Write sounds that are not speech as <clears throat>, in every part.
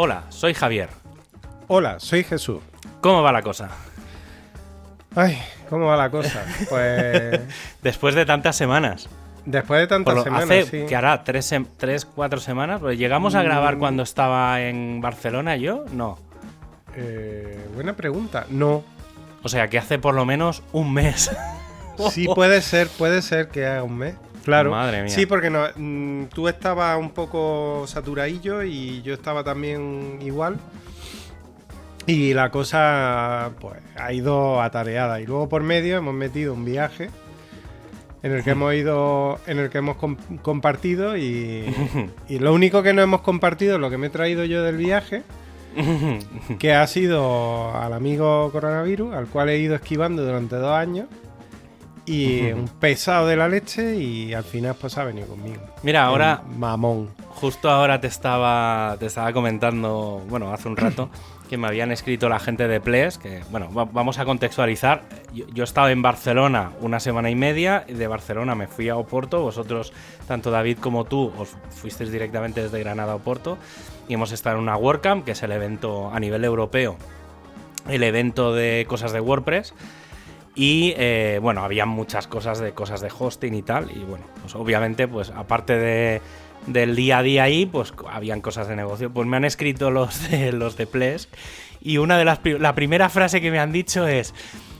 Hola, soy Javier. Hola, soy Jesús. ¿Cómo va la cosa? Ay, ¿cómo va la cosa? Pues <laughs> Después de tantas semanas. después de tantas lo- semanas, hace, sí. que hará? ¿Tres, tres, cuatro semanas? Pues llegamos a grabar Mm. cuando estaba en Barcelona yo, no. Eh, buena pregunta. No. O sea, que hace por lo menos un mes. Sí puede ser, puede ser que haga un mes. Claro. Madre mía. Sí, porque no, mm, tú estabas un poco saturadillo y yo estaba también igual. Y la cosa pues ha ido atareada. Y luego por medio hemos metido un viaje en el que hemos ido, en el que hemos com- compartido y, <laughs> y lo único que no hemos compartido es lo que me he traído yo del viaje, <laughs> que ha sido al amigo coronavirus, al cual he ido esquivando durante dos años. Y un pesado de la leche y al final pues ha venido conmigo. Mira, ahora, mamón. justo ahora te estaba, te estaba comentando, bueno, hace un rato, <laughs> que me habían escrito la gente de Ples, que, bueno, va- vamos a contextualizar. Yo, yo estaba en Barcelona una semana y media, y de Barcelona me fui a Oporto, vosotros, tanto David como tú, os fuisteis directamente desde Granada a Oporto, y hemos estado en una WordCamp, que es el evento a nivel europeo, el evento de cosas de WordPress. Y eh, bueno, había muchas cosas de cosas de hosting y tal. Y bueno, pues obviamente, pues aparte de, del día a día ahí, pues habían cosas de negocio. Pues me han escrito los de los de Ples. Y una de las la primera frase que me han dicho es.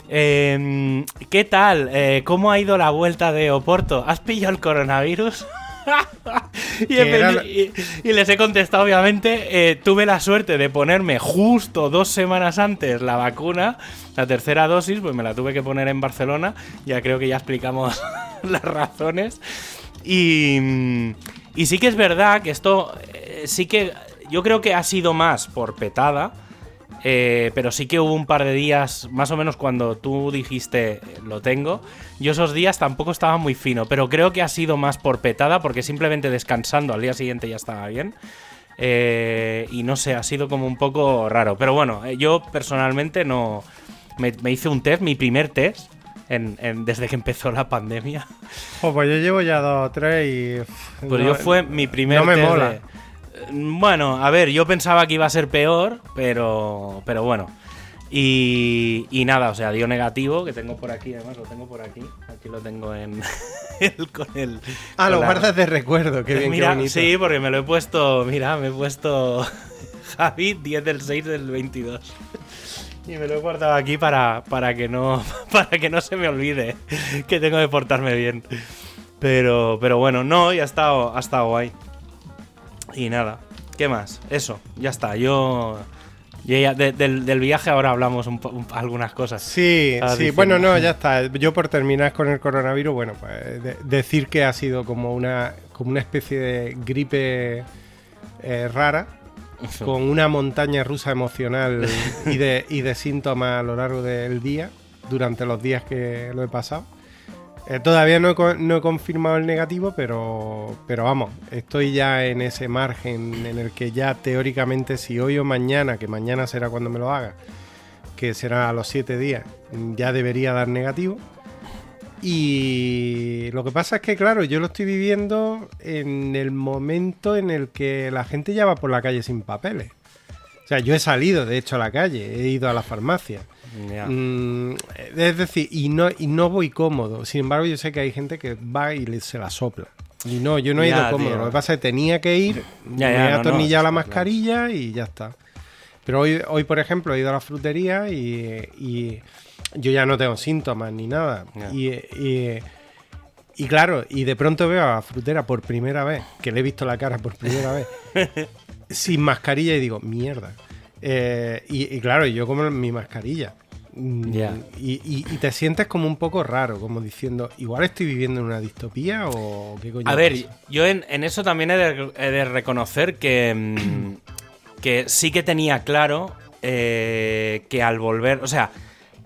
em, ¿Qué tal? Eh, ¿Cómo ha ido la vuelta de Oporto? ¿Has pillado el coronavirus? <laughs> y, era les he contestado, obviamente, eh, tuve la suerte de ponerme justo dos semanas antes la vacuna, la tercera dosis, pues me la tuve que poner en Barcelona, ya creo que ya explicamos <laughs> las razones. Y, y sí que es verdad que esto, eh, sí que yo creo que ha sido más por petada, eh, pero sí que hubo un par de días, más o menos cuando tú dijiste lo tengo, yo esos días tampoco estaba muy fino, pero creo que ha sido más por petada porque simplemente descansando al día siguiente ya estaba bien. Eh, y no sé, ha sido como un poco raro. Pero bueno, eh, yo personalmente no... Me, me hice un test, mi primer test, en- en- desde que empezó la pandemia. Pues yo llevo ya dos o tres y. Pues no- yo fue mi primer no me test mola. de- Bueno, a ver, yo pensaba que iba a ser peor, pero, pero bueno. Y, y nada, o sea, dio negativo, que tengo por aquí, además lo tengo por aquí. Aquí lo tengo en <laughs> el, con el. Ah, con lo la- guardas de recuerdo, qué bien, mira, qué sí, porque me lo he puesto, mira, me he puesto <laughs> Javi 10 del 6 del 22. Y me lo he guardado aquí para, para que no <laughs> para que no se me olvide que tengo que portarme bien. Pero, pero bueno, no, ya ha estado, ha estado guay. Y nada, ¿qué más? Eso, ya está. Yo, yo ya- de- del, del viaje ahora hablamos un un- algunas cosas. Sí, sí, bueno, no, ya está. Yo por terminar con el coronavirus, bueno, pues de- decir que ha sido como una, como una especie de gripe eh, rara, con una montaña rusa emocional y de, y de síntomas a lo largo del día, durante los días que lo he pasado. Eh, todavía no he, confirmado el negativo, pero, pero vamos, estoy ya en ese margen en el que ya teóricamente si hoy o mañana, que mañana será cuando me lo haga, que será a los 7 días, ya debería dar negativo. Y lo que pasa es que, claro, yo lo estoy viviendo en el momento en el que la gente ya va por la calle sin papeles. O sea, yo he salido, de hecho, a la calle, he ido a la farmacia. Mm, es decir, y no, y no voy cómodo. Sin embargo, yo sé que hay gente que va y le- se la sopla. Y no, yo no he ido cómodo. tío. Lo que pasa es que tenía que ir, me he no, no, atornillado la claro. mascarilla y ya está. Pero hoy, hoy, por ejemplo, he ido a la frutería y, y yo ya no tengo síntomas ni nada. Y, y- y claro, y de pronto veo a la frutera por primera vez, que le he visto la cara por primera vez, <laughs> sin mascarilla y digo, mierda. Eh, y, y claro, yo como mi mascarilla. Mm. Y, y- y te sientes como un poco raro, como diciendo, igual estoy viviendo en una distopía o qué coño. A ver, pasa? yo en, en eso también he de, he de reconocer que, mm, que sí que tenía claro eh, que al volver, o sea,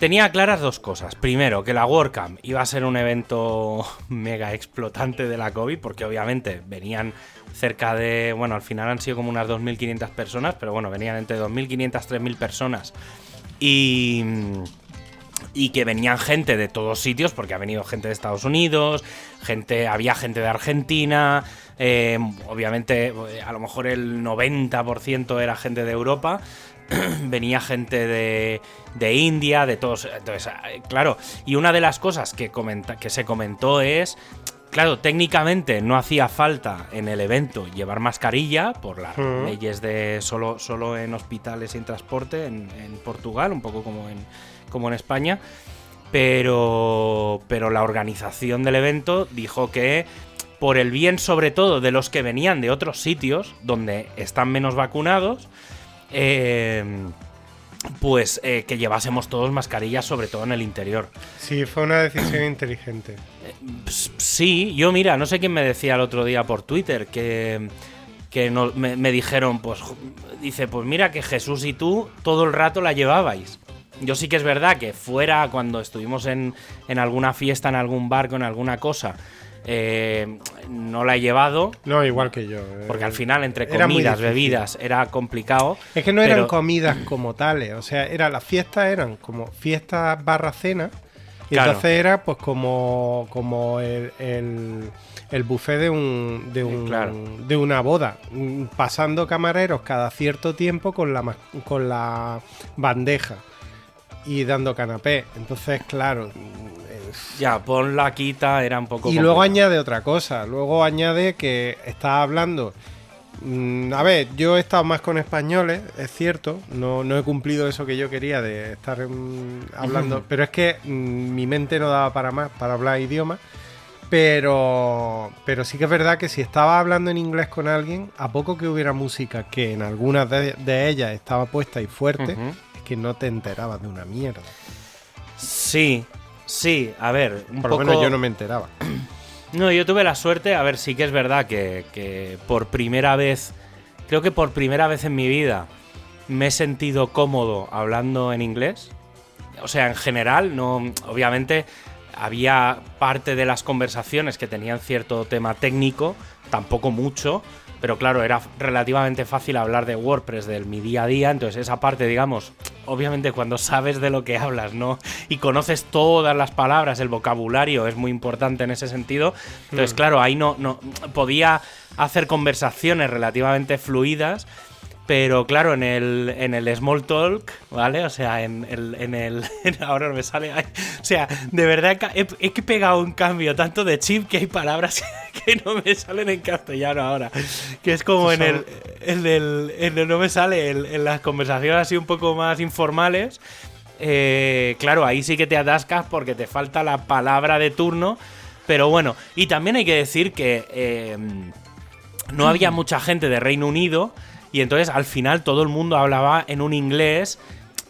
tenía claras dos cosas. Primero, que la WordCamp iba a ser un evento <laughs> mega explotante de la COVID, porque obviamente venían cerca de, bueno, al final han sido como unas 2.500 personas, pero bueno, venían entre 2.500 3.000 personas. Y, y que venían gente de todos sitios, porque ha venido gente de Estados Unidos, gente, había gente de Argentina, eh, obviamente a lo mejor el 90% era gente de Europa, <clears throat> venía gente de, de, India, de todos. Entonces, eh, claro, y una de las cosas que, comenta, que se comentó es. Claro, técnicamente no hacía falta en el evento llevar mascarilla por las leyes de solo, solo en hospitales y en transporte en, en Portugal, un poco como en, como en España. Pero, pero la organización del evento dijo que por el bien sobre todo de los que venían de otros sitios donde están menos vacunados, eh, pues eh, que llevásemos todos mascarillas, sobre todo en el interior. Sí, fue una decisión inteligente. Sí, yo mira, no sé quién me decía el otro día por Twitter que, que me, dijeron, pues dice, pues mira que Jesús y tú todo el rato la llevabais. Yo sí que es verdad que fuera cuando estuvimos en, en alguna fiesta, en algún barco, en alguna cosa, eh, no la he llevado. No, igual que yo. Eh. Porque al final, entre comidas, bebidas, era complicado. Es que no eran comidas como tales. O sea, era, las fiestas eran como fiestas barra cena. Y entonces era pues como, como el, el, buffet de un, de, un, de una boda. Pasando camareros cada cierto tiempo con la, con la bandeja y dando canapé. Entonces, claro, ya, pon la quita, era un poco. Y luego añade otra cosa. Luego añade que está hablando. Mm, a ver, yo he estado más con españoles, es cierto. No, no he cumplido eso que yo quería de estar mm, hablando. Pero es que mm, mi mente no daba para más, para hablar idiomas. Pero, pero sí que es verdad que si estaba hablando en inglés con alguien, a poco que hubiera música que en algunas de, ellas estaba puesta y fuerte, es que no te enterabas de una mierda. Sí, Sí, a ver, un Por lo menos yo no me enteraba. <clears throat> No, yo tuve la suerte, a ver, sí que es verdad que, por primera vez, creo que por primera vez en mi vida me he sentido cómodo hablando en inglés. O sea, en general, no, obviamente había parte de las conversaciones que tenían cierto tema técnico, tampoco mucho, pero claro, era relativamente fácil hablar de WordPress del mi día a día, entonces esa parte, digamos, obviamente cuando sabes de lo que hablas, ¿no? Y conoces todas las palabras, el vocabulario es muy importante en ese sentido, entonces hmm. claro, ahí no, no podía hacer conversaciones relativamente fluidas pero claro, en el, en el Small Talk, ¿vale? O sea, en el. En el <laughs> ahora no me sale. o sea, de verdad he, he, pegado un cambio tanto de chip que hay palabras <laughs> que no me salen en castellano ahora. Que es como en el, en el, en el. No me sale en, las conversaciones así un poco más informales. Eh, claro, ahí sí que te atascas porque te falta la palabra de turno. Pero bueno, y también hay que decir que eh, no había mucha gente de Reino Unido. Y entonces al final todo el mundo hablaba en un inglés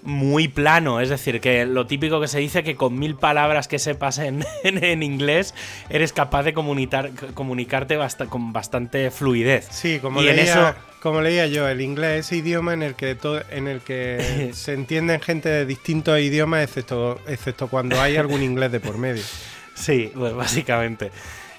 muy plano, es decir, que lo típico que se dice que con mil palabras que sepas en, <laughs> en, inglés eres capaz de comunicar, comunicarte con bastante fluidez. Sí, como, leía, como leía yo, el inglés es idioma en el que, en el que <laughs> se entienden gente de distintos idiomas, excepto, excepto cuando hay algún inglés de por medio. Sí, pues básicamente.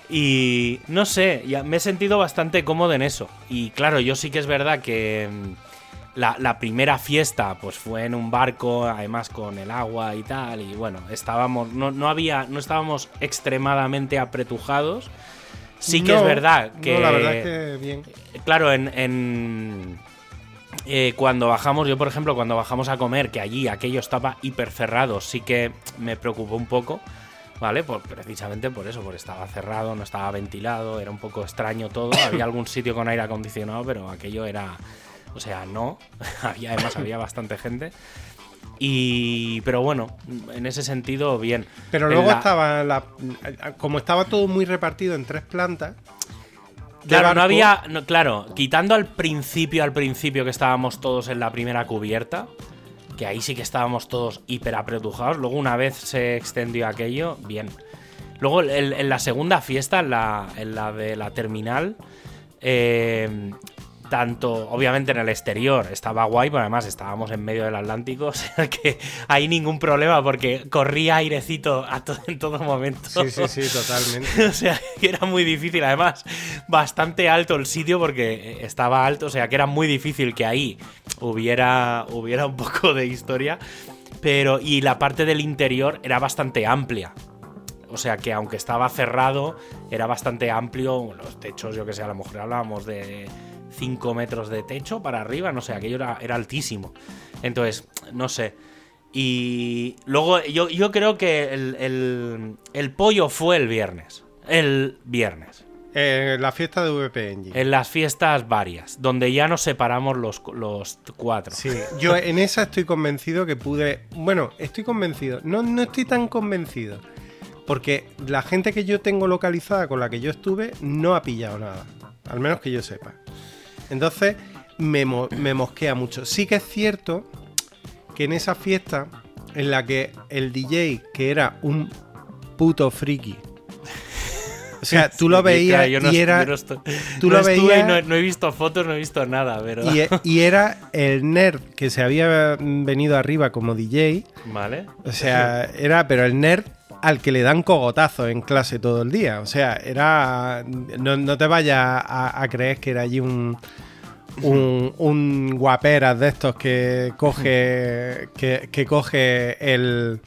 Y no sé, ya me he sentido bastante cómodo en eso. Y claro, yo sí que es verdad que mm, la, primera fiesta pues fue en un barco, además con el agua y tal. Y bueno, estábamos, no, había, no estábamos extremadamente apretujados. Sí que es verdad que. la verdad que bien. Claro, en. Eh, cuando bajamos, yo por ejemplo, cuando bajamos a comer, que allí aquello estaba hiper cerrado, sí que me preocupó un poco ¿vale? Por, precisamente por eso, porque estaba cerrado, no estaba ventilado, era un poco extraño todo. <coughs> Había algún sitio con aire acondicionado, pero aquello era. O sea, no. <laughs> había, además, había bastante gente. Y. Pero bueno, en ese sentido, bien. Pero luego estaba. La, como estaba todo muy repartido en tres plantas. Claro, no había. claro, quitando al principio, al principio que estábamos todos en la primera cubierta que ahí sí que estábamos todos hiper apretujados. Luego, una vez se extendió aquello, bien. Luego, en, la segunda fiesta, en la, en la de la terminal, eh, tanto, obviamente en el exterior estaba guay, pero además estábamos en medio del Atlántico, <laughs> o sea que hay ningún problema porque corría airecito a en todo momento. Sí, sí, sí, totalmente. <laughs> o sea que era muy difícil, además, bastante alto el sitio porque estaba alto, o sea que era muy difícil que ahí hubiera, hubiera un poco de historia. Pero, y la parte del interior era bastante amplia. O sea que aunque estaba cerrado, era bastante amplio. Los techos, yo que sé, a lo mejor hablábamos de 5 metros de techo para arriba, no sé, aquello era, era altísimo. Entonces, no sé. Y luego yo, yo creo que el, el, el pollo fue el viernes. El viernes. Eh, la fiesta de VP Engine. En las fiestas varias, donde ya nos separamos los, los cuatro. Sí, yo en esa estoy convencido que pude. Bueno, estoy convencido. No, no estoy tan convencido. Porque la gente que yo tengo localizada con la que yo estuve no ha pillado nada. Al menos que yo sepa. Entonces me, mo- me mosquea mucho. Sí que es cierto que en esa fiesta en la que el DJ, que era un puto friki. O sea, tú lo <laughs> veías claro, yo no y era. yo no estoy- tú no lo veías- no, no he visto fotos, no he visto nada, pero. y, e- <laughs> y era el nerd que se había venido arriba como DJ. Vale. O sea, era, pero el nerd al que le dan cogotazos en clase todo el día. O sea, era. No, no te vayas a, a creer que era allí un. Un, un guaperas de estos que coge. que, que coge el.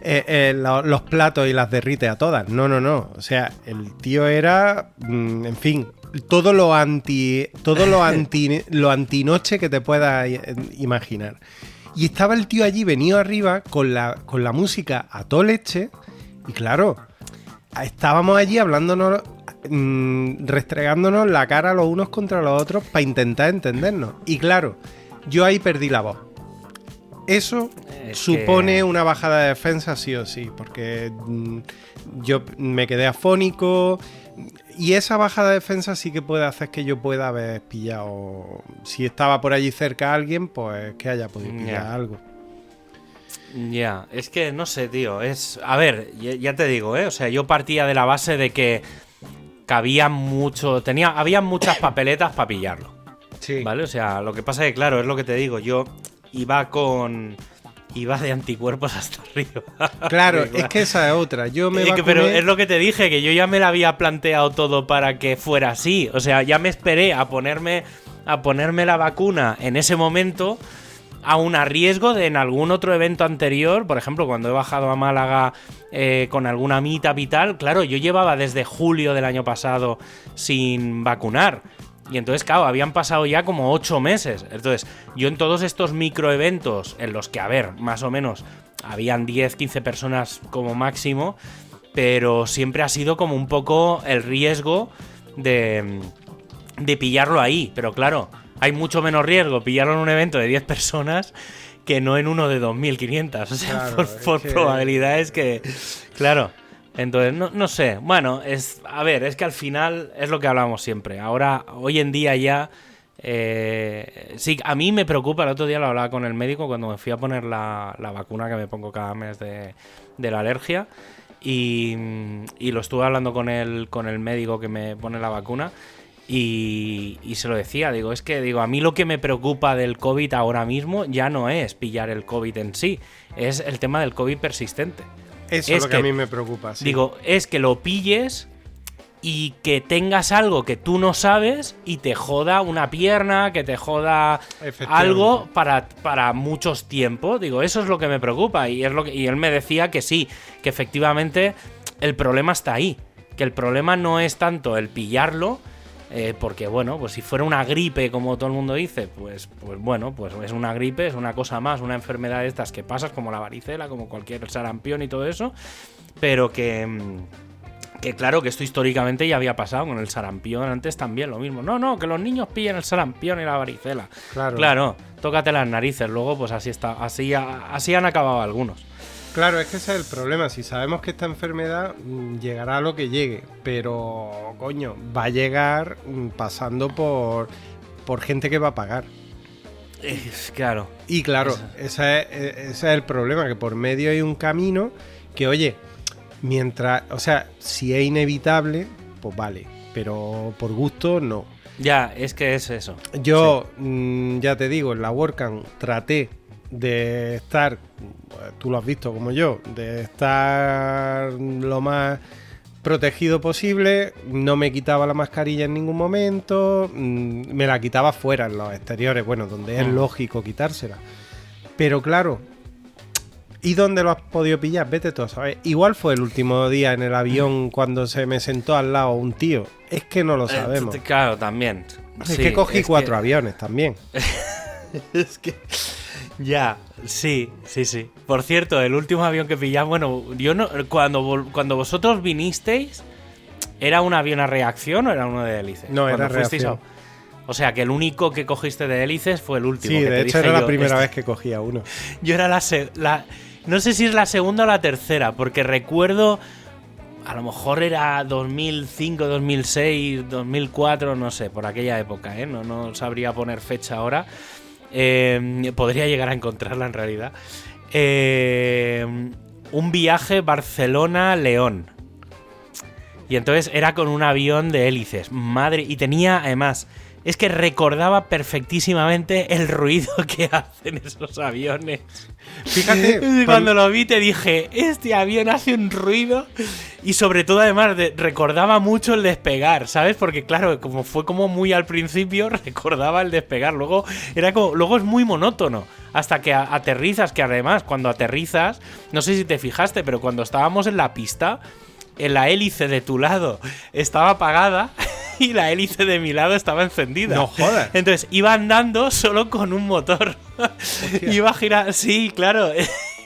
eh, eh, lo- los platos y las derrite a todas. No, no, no. O sea, el tío era. mm, en fin. Todo lo anti. Todo lo anti. <laughs> lo antinoche que te puedas imaginar. Y estaba el tío allí, venido arriba, con la, con la música a todo leche. Y claro, estábamos allí hablándonos, mm, restregándonos la cara los unos contra los otros para intentar entendernos. Y claro, yo ahí perdí la voz. Eso Es supone que- una bajada de defensa sí o sí, porque mm, yo me quedé afónico y esa bajada de defensa sí que puede hacer que yo pueda haber pillado, si estaba por allí cerca alguien, pues que haya podido pillar algo. Ya, es que no sé, tío. Es. A ver, ya, ya te digo, ¿eh? O sea, yo partía de la base de que cabía mucho. Tenía. Había muchas papeletas para pillarlo. Sí. ¿Vale? O sea, lo que pasa es que, claro, es lo que te digo. Yo iba con. Iba de anticuerpos hasta arriba. <laughs> Claro, <laughs> es que esa es otra. Yo me que- pero es lo que te dije, que yo ya me la había planteado todo para que fuera así. O sea, ya me esperé a ponerme, a ponerme la vacuna en ese momento, aún a riesgo de en algún otro evento anterior, por ejemplo, cuando he bajado a Málaga eh, con alguna meetup y tal, claro, yo llevaba desde julio del año pasado sin vacunar. Y entonces, claro, habían pasado ya como ocho meses. Entonces, yo en todos estos microeventos, en los que, a ver, más o menos, habían 10, 15 personas como máximo, pero siempre ha sido como un poco el riesgo de, de pillarlo ahí. Pero claro, hay mucho menos riesgo pillarlo en un evento de 10 personas que no en uno de 2.500. O sea, Claro, por, es por que- probabilidades que... Claro. Entonces, no, no sé. Bueno, es. A ver, es que al final es lo que hablamos siempre. Ahora, hoy en día ya. eh, sí, a mí me preocupa. El otro día lo hablaba con el médico cuando me fui a poner la, la vacuna que me pongo cada mes de, de la alergia. Y, y lo estuve hablando con el, con el médico que me pone la vacuna. Y, y se lo decía, digo, es que digo, a mí lo que me preocupa del COVID ahora mismo ya no es pillar el COVID en sí, es el tema del COVID persistente. Eso es lo que, a mí me preocupa. sí. Digo, es que lo pilles y que tengas algo que tú no sabes y te joda una pierna, que te joda algo para, para muchos tiempos. Digo, eso es lo que me preocupa. Y, es lo que, y él me decía que sí, que efectivamente el problema está ahí. Que el problema no es tanto el pillarlo, eh, porque bueno, pues si fuera una gripe, como todo el mundo dice, pues, pues bueno, pues es una gripe, es una cosa más, una enfermedad de estas que pasas, como la varicela, como cualquier sarampión y todo eso, pero que, mm, que claro, que esto históricamente ya había pasado con el sarampión antes también, lo mismo. No, no, que los niños pillen el sarampión y la varicela. Claro. Claro, tócate las narices, luego pues así está, así, así han acabado algunos. Claro, es que ese es el problema. Si sabemos que esta enfermedad mm, llegará a lo que llegue, pero coño, va a llegar mm, pasando por, por gente que va a pagar. Eh, claro. Y claro, ese es, e- ese es el problema, que por medio hay un camino que, oye, mientras, o sea, si es inevitable, pues vale, pero por gusto no. Ya, es que es eso. Yo, mm, ya te digo, en la WordCamp traté de estar, pues, tú lo has visto como yo, de estar lo más protegido posible, no me quitaba la mascarilla en ningún momento, mm, me la quitaba fuera en los exteriores, bueno, donde es Mm. lógico quitársela. Pero claro, ¿Y dónde lo has podido pillar? Vete tú a saber. Igual fue el último día en el avión cuando se me sentó al lado un tío. Es que no lo Eh, sabemos. claro, también. es Sí, que cogí es cuatro que- aviones también. <laughs> <laughs> es que. Ya, sí, sí, sí. Por cierto, el último avión que pillamos, bueno, yo no. Cuando, cuando vosotros vinisteis, ¿era un avión a reacción o era uno de hélices? No, era Cuando fuisteis a- reacción. O sea, que el único que cogiste de hélices fue el último. Sí, que de te hecho dije era la yo, primera este- vez que cogía uno. <laughs> Yo era la, se- la. No sé si es la segunda o la tercera, porque recuerdo. A lo mejor era 2005, 2006, 2004, no sé, por aquella época, ¿eh? No, no sabría poner fecha ahora. Eh, podría llegar a encontrarla en realidad. Eh, un viaje Barcelona-León. Y entonces era con un avión de hélices. Madre. Y tenía además. Es que recordaba perfectísimamente el ruido <laughs> que hacen esos aviones. Fíjate, <laughs> Cuando lo vi te dije, este avión hace un ruido. Y sobre todo además de- recordaba mucho el despegar, ¿sabes? Porque claro, como fue como muy al principio, <laughs> recordaba el despegar. Luego era como, luego es muy monótono. Hasta que a- aterrizas, que además cuando aterrizas, no sé si te fijaste, pero cuando estábamos en la pista, en la hélice de tu lado estaba apagada <laughs> y la hélice de mi lado estaba encendida. No jodas. Entonces iba andando solo con un motor. <laughs> iba a girar. Sí, claro.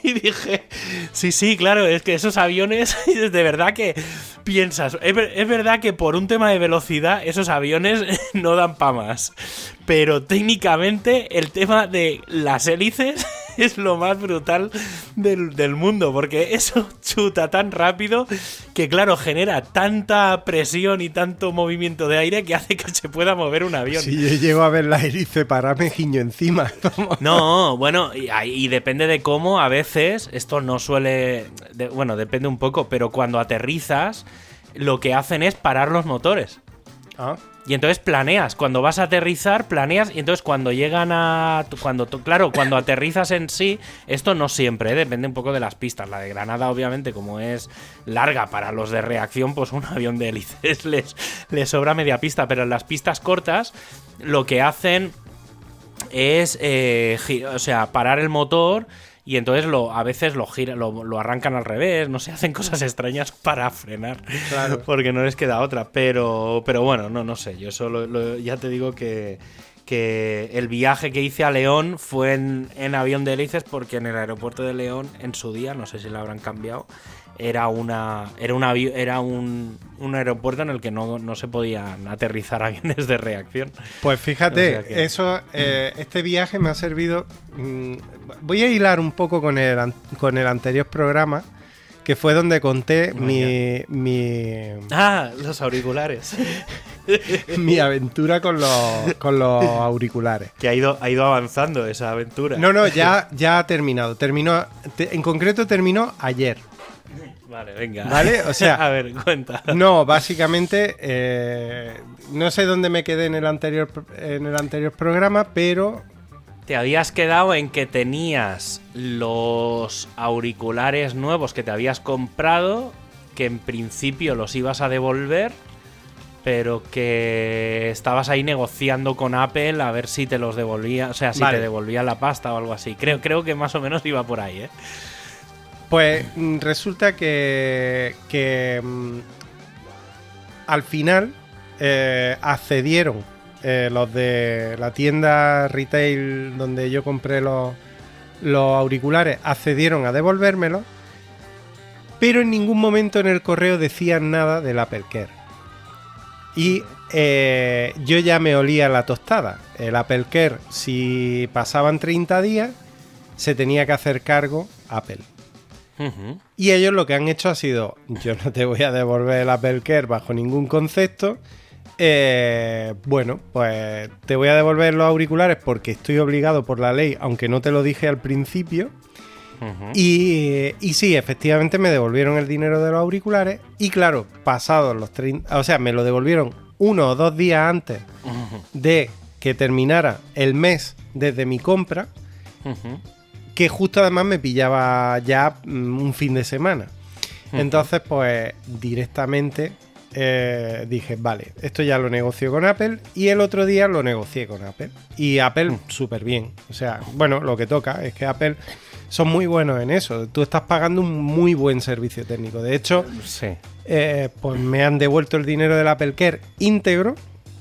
<laughs> Y dije, sí, sí, claro, es que esos aviones, <laughs> de verdad que piensas, es, es verdad que por un tema de velocidad, esos aviones <laughs> no dan pa' más. Pero técnicamente el tema de las hélices es lo más brutal del, del mundo, porque eso chuta tan rápido que, claro, genera tanta presión y tanto movimiento de aire que hace que se pueda mover un avión. Si yo llego a ver la hélice pararme giño encima. No, bueno, y, y depende de cómo, a veces, esto no suele. de- bueno, depende un poco, pero cuando aterrizas, lo que hacen es parar los motores. Ah, Y entonces planeas, cuando vas a aterrizar, planeas, y entonces cuando llegan a. Cuando, claro, cuando aterrizas en sí, esto no siempre, ¿eh? depende un poco de las pistas. La de Granada, obviamente, como es larga para los de reacción, pues un avión de hélices <laughs> les, les sobra media pista, pero en las pistas cortas, lo que hacen es eh, o sea, parar el motor y entonces lo, a veces lo, gira, lo, lo arrancan al revés, no sé, <laughs> hacen cosas extrañas para frenar. Claro. <laughs> Porque no les queda otra. Pero, pero bueno, no, no sé. Yo solo lo- ya te digo que, que el viaje que hice a León fue en, en avión de hélices porque en el aeropuerto de León, en su día, no sé si lo habrán cambiado, era una era un era un, un aeropuerto en el que no, no se podían aterrizar <laughs> aviones de reacción. Pues fíjate, O sea que- eso, eh, este viaje me ha servido. mm, voy a hilar un poco con el, an- con el anterior programa, que fue donde conté mi, mi, Ah, los auriculares. <laughs> mi aventura con los, con los auriculares. que ha ido, ha ido avanzando esa aventura. No, no, ya, <laughs> ya ha terminado. Terminó, te- en concreto terminó ayer. Vale, venga. Vale, o sea- <laughs> a ver, cuenta. No, básicamente, eh, no sé dónde me quedé en el anterior, en el anterior programa, pero Te habías quedado en que tenías los auriculares nuevos que te habías comprado, que en principio los ibas a devolver, pero que estabas ahí negociando con Apple a ver si te los devolvía, o sea, si Vale. te devolvía la pasta o algo así. Creo, creo que más o menos iba por ahí, ¿eh? Pues mm, resulta que, mm, al final eh, accedieron eh, los de la tienda retail donde yo compré los, los auriculares, accedieron a devolvérmelos, pero en ningún momento en el correo decían nada del Apple Care. Y eh, yo ya me olía la tostada. El Apple Care, si pasaban 30 días, se tenía que hacer cargo Apple. Y ellos lo que han hecho ha sido, yo no te voy a devolver el Apple Care bajo ningún concepto. Eh, bueno, pues te voy a devolver los auriculares porque estoy obligado por la ley, aunque no te lo dije al principio. Y, y sí, efectivamente me devolvieron el dinero de los auriculares. Y claro, pasados los 30, o sea, me lo devolvieron uno o dos días antes de que terminara el mes desde mi compra. Que justo además me pillaba ya mm, un fin de semana. Entonces, pues directamente eh, dije, vale, esto ya lo negocio con Apple y el otro día lo negocié con Apple. Y Apple súper bien. O sea, bueno, lo que toca es que Apple son muy buenos en eso. Tú estás pagando un muy buen servicio técnico. De hecho, Sí. eh, pues me han devuelto el dinero del Apple Care íntegro,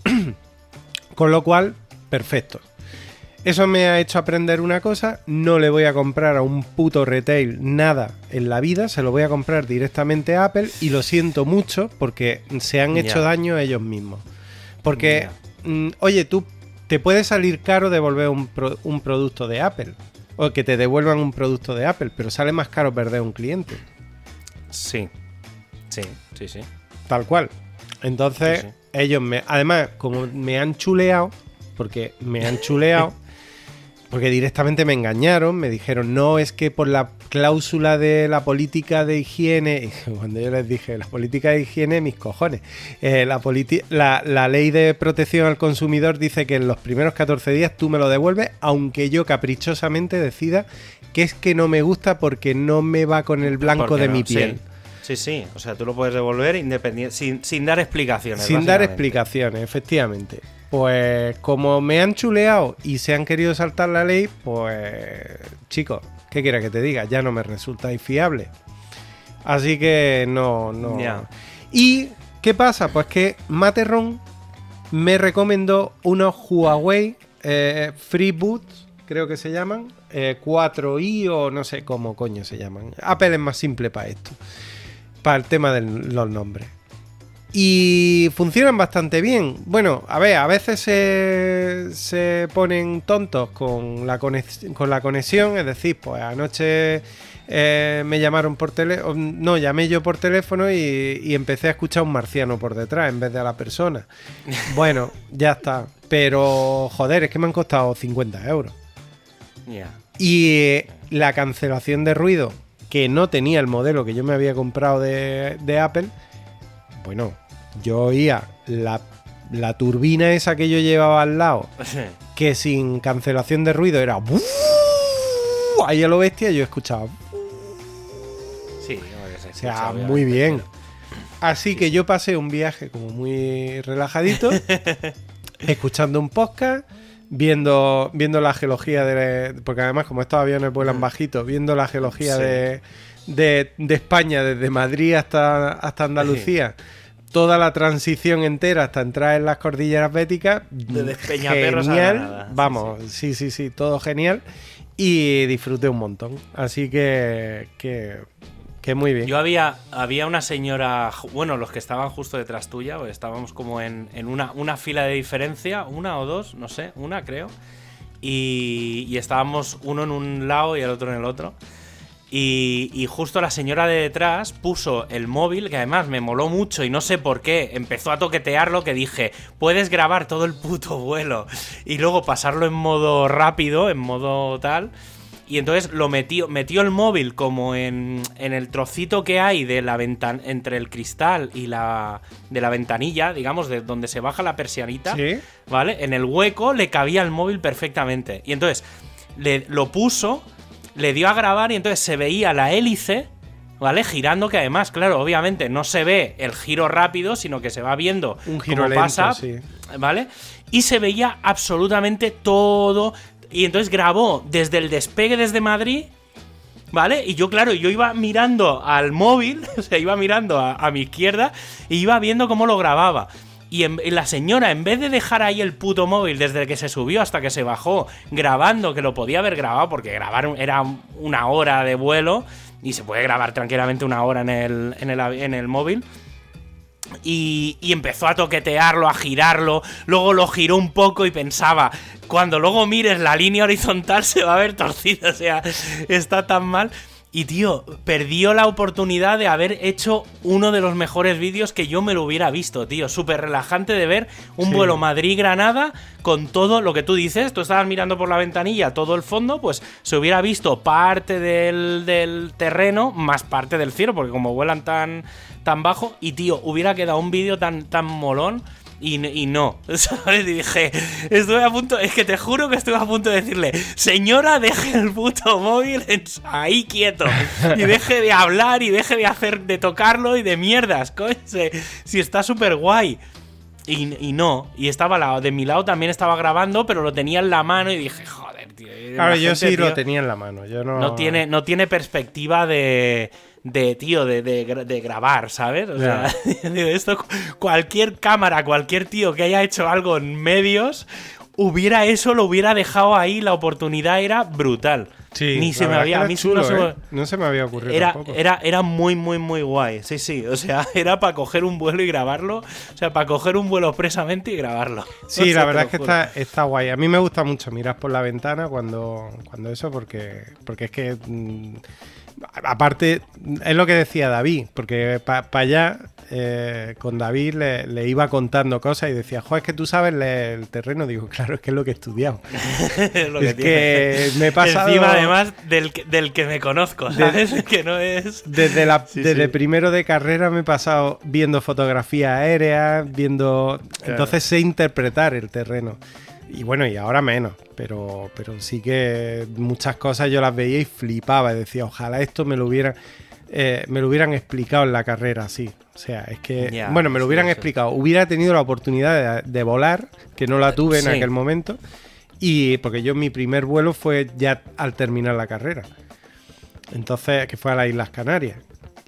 <clears throat> con lo cual, perfecto. Eso me ha hecho aprender una cosa, no le voy a comprar a un puto retail nada en la vida, se lo voy a comprar directamente a Apple y lo siento mucho porque se han hecho daño a ellos mismos. Porque, mm, oye, tú te puede salir caro devolver un, pro- un producto de Apple o que te devuelvan un producto de Apple, pero sale más caro perder un cliente. Sí. Sí, sí, sí. Tal cual. Entonces, Sí, sí. ellos me. Además, como me han chuleado, porque me han chuleado, <laughs> porque directamente me engañaron, me dijeron, no, es que por la cláusula de la política de higiene. <laughs> y Cuando yo les dije, la política de higiene, mis cojones. Eh, la, la, la ley de protección al consumidor dice que en los primeros 14 días tú me lo devuelves, aunque yo caprichosamente decida que es que no me gusta porque no me va con el blanco ¿Por qué de no? mi piel. Sí, sí. O sea, tú lo puedes devolver independiente, sin, sin dar explicaciones. Sin dar explicaciones, efectivamente. Pues como me han chuleado y se han querido saltar la ley, pues chicos, ¿qué quiera que te diga? Ya no me resulta fiable. Así que no, no. ¿Y qué pasa? Pues que Materron me recomendó unos Huawei eh, FreeBoot, creo que se llaman, eh, 4i o no sé cómo coño se llaman. Apple es más simple para esto, para el tema de los nombres. Y funcionan bastante bien. Bueno, a ver, a veces se, se ponen tontos con la, conex- con la conexión. Es decir, pues anoche eh, me llamaron por teléfono. No, llamé yo por teléfono y, y empecé a escuchar a un marciano por detrás en vez de a la persona. <laughs> Bueno, ya está. Pero, joder, es que me han costado 50 euros. Y eh, la cancelación de ruido, que no tenía el modelo que yo me había comprado de, de Apple, bueno, yo oía la, la turbina esa que yo llevaba al lado, que sin cancelación de ruido era... ¡buuu! Ahí a lo bestia yo escuchaba... Sí, no, O sea, muy bien. pero- Así que yo pasé un viaje como muy relajadito, <laughs> escuchando un podcast, viendo, viendo la geología de... Porque además como estos aviones vuelan bajitos, viendo la geología Sí. de, de, de España, desde Madrid hasta, hasta Andalucía, toda la transición entera hasta entrar en las cordilleras béticas. A genial. Sí, Vamos, sí, sí, sí, todo genial. Y disfruté un montón. Así que, que, que muy bien. Yo había, había una señora, bueno, los que estaban justo detrás tuya, pues estábamos como en, en una, una fila de diferencia, una o dos, no sé, una creo. Y, y estábamos uno en un lado y el otro en el otro. Y, y justo la señora de detrás puso el móvil, que además me moló mucho y no sé por qué, empezó a toquetearlo que dije, puedes grabar todo el puto vuelo y luego pasarlo en modo rápido, en modo tal. Y entonces lo metió, metió el móvil como en, en el trocito que hay de la ventan entre el cristal y la de la ventanilla, digamos, de donde se baja la persianita. Sí. ¿Vale? En el hueco le cabía el móvil perfectamente. Y entonces le, lo puso, le dio a grabar y entonces se veía la hélice, ¿vale? Girando, que además, claro, obviamente no se ve el giro rápido, sino que se va viendo Un giro cómo lento, pasa, sí. ¿vale? Y se veía absolutamente todo. Y entonces grabó desde el despegue desde Madrid. ¿Vale? Y yo, claro, yo iba mirando al móvil, <laughs> o sea, iba mirando a, a mi izquierda y iba viendo cómo lo grababa. Y, la señora, en vez de dejar ahí el puto móvil desde que se subió hasta que se bajó, grabando, que lo podía haber grabado, porque grabar era una hora de vuelo y se puede grabar tranquilamente una hora en el, en el, en el móvil. Y, y empezó a toquetearlo, a girarlo. Luego lo giró un poco y pensaba, cuando luego mires la línea horizontal <laughs> se va a ver torcida. O sea, está tan mal. Y tío, perdió la oportunidad de haber hecho uno de los mejores vídeos que yo me lo hubiera visto, tío. Súper relajante de ver un Sí. vuelo Madrid-Granada con todo lo que tú dices. Tú estabas mirando por la ventanilla todo el fondo, pues se hubiera visto parte del, del terreno más parte del cielo, porque como vuelan tan, tan bajo, y tío, hubiera quedado un vídeo tan, tan molón. Y, no, <laughs> ¿sabes? Y dije, estuve a punto, es que te juro que estuve a punto de decirle, señora, deje el puto móvil ahí quieto y deje de hablar y deje de hacer, de tocarlo y de mierdas, coño, si está súper guay. Y, y no, y estaba lado, de mi lado también estaba grabando, pero lo tenía en la mano y dije, joder, Claro, yo sí lo tenía en la mano. Yo no... no tiene, no tiene perspectiva de, de tío, de, de, de grabar, ¿sabes? O sea, <laughs> esto, cualquier cámara, cualquier tío que haya hecho algo en medios, hubiera eso, lo hubiera dejado ahí, la oportunidad era brutal. Sí, Ni se me había. A mí chulo, no, se me, ¿eh? no se me había ocurrido era, tampoco. era, era muy, muy, muy guay. Sí, sí. O sea, <laughs> era para coger un vuelo y grabarlo. O sea, para coger un vuelo expresamente y grabarlo. <laughs> Sí, O sea, la verdad es que está, está guay. A mí me gusta mucho mirar por la ventana cuando, cuando eso, porque, porque es que. mm, aparte, es lo que decía David, porque para allá, eh, con David le, le iba contando cosas y decía, joder, es que tú sabes leer el terreno. Digo, claro, es que es lo que he estudiado. Es <laughs> lo es que me he pasado. Encima, además, del, que- del que me conozco, ¿sabes? <laughs> que no es. Desde, la, Sí, desde sí. primero de carrera me he pasado viendo fotografías aéreas, viendo... Entonces sé interpretar el terreno. Y bueno, y ahora menos, pero, pero sí que muchas cosas yo las veía y flipaba. Y decía, ojalá esto me lo hubieran, eh, me lo hubieran explicado en la carrera así. O sea, es que... Bueno, me lo sí, hubieran sí. explicado. Hubiera tenido la oportunidad de, de volar, que no la tuve en Sí. aquel momento. Y porque yo mi primer vuelo fue ya al terminar la carrera. Entonces, que fue a las Islas Canarias.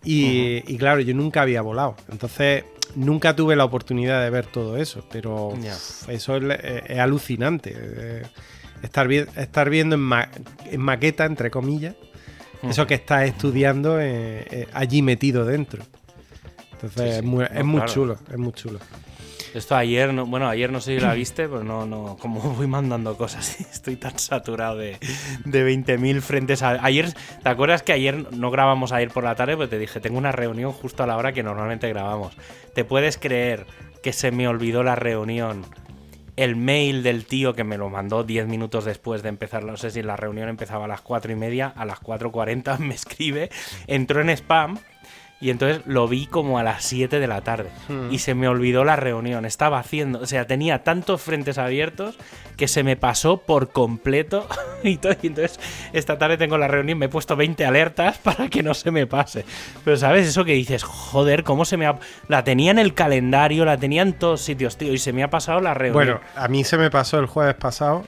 Y, y claro, yo nunca había volado. Entonces, nunca tuve la oportunidad de ver todo eso. Pero eso es, eh, es alucinante. eh, estar, vi- estar viendo en, ma- en maqueta, entre comillas, eso que estás estudiando eh, eh, allí metido dentro. Entonces, Sí, sí. es muy, es muy chulo, es muy chulo. Esto ayer, no, bueno, ayer no sé si la viste, pero no, no, como <laughs> voy mandando cosas, estoy tan saturado de, de 20.000 frentes. A, ayer, ¿te acuerdas que ayer no grabamos ayer por la tarde? Pues te dije, tengo una reunión justo a la hora que normalmente grabamos. ¿Te puedes creer que se me olvidó la reunión? El mail del tío que me lo mandó 10 minutos después de empezar, no sé si la reunión empezaba a las 4 y media, a las 4.40 me escribe, entró en spam y entonces lo vi como a las 7 de la tarde. Y se me olvidó la reunión. Estaba haciendo, o sea, tenía tantos frentes abiertos que se me pasó por completo. <laughs> y, to- y entonces esta tarde tengo la reunión, me he puesto 20 alertas <laughs> para que no se me pase. Pero sabes, eso que dices, joder, ¿cómo se me ha... La tenía en el calendario, la tenía en todos sitios, tío, y se me ha pasado la reunión. Bueno, a mí se me pasó el jueves pasado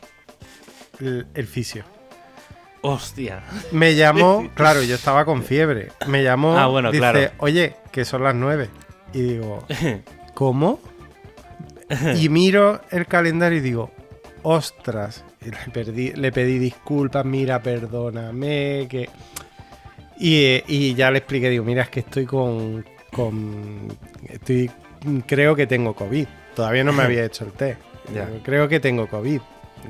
el, el fisio. Hostia. Me llamó, <laughs> claro, yo estaba con fiebre. Me llamó, Ah, bueno, dice, claro. oye, que son las nueve. Y digo, <laughs> ¿cómo? Y <laughs> miro el calendario y digo, ostras. Y le, perdí- le pedí disculpas, mira, perdóname, que... Y, y ya le expliqué, digo, mira, es que estoy con... con estoy, creo que tengo COVID. Todavía no me había hecho el test. Ya. Creo que tengo COVID.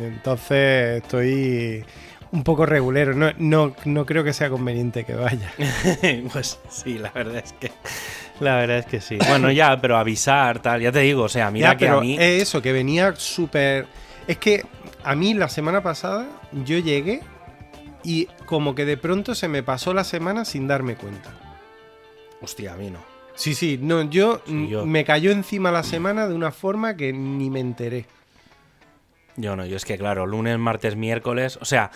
Entonces estoy un poco regulero. No, no, no creo que sea conveniente que vaya. <laughs> pues sí, la verdad es que. La verdad es que sí. <laughs> Bueno, ya, pero avisar, tal. Ya te digo, o sea, mira Ya, que pero a mí. es eso, que venía súper... Es que a mí la semana pasada yo llegué y como que de pronto se me pasó la semana sin darme cuenta. Hostia, a mí no. Sí, sí, no, yo, Sí, yo- me cayó encima la semana de una forma que ni me enteré. Yo no, yo es que, claro, lunes, martes, miércoles. O sea,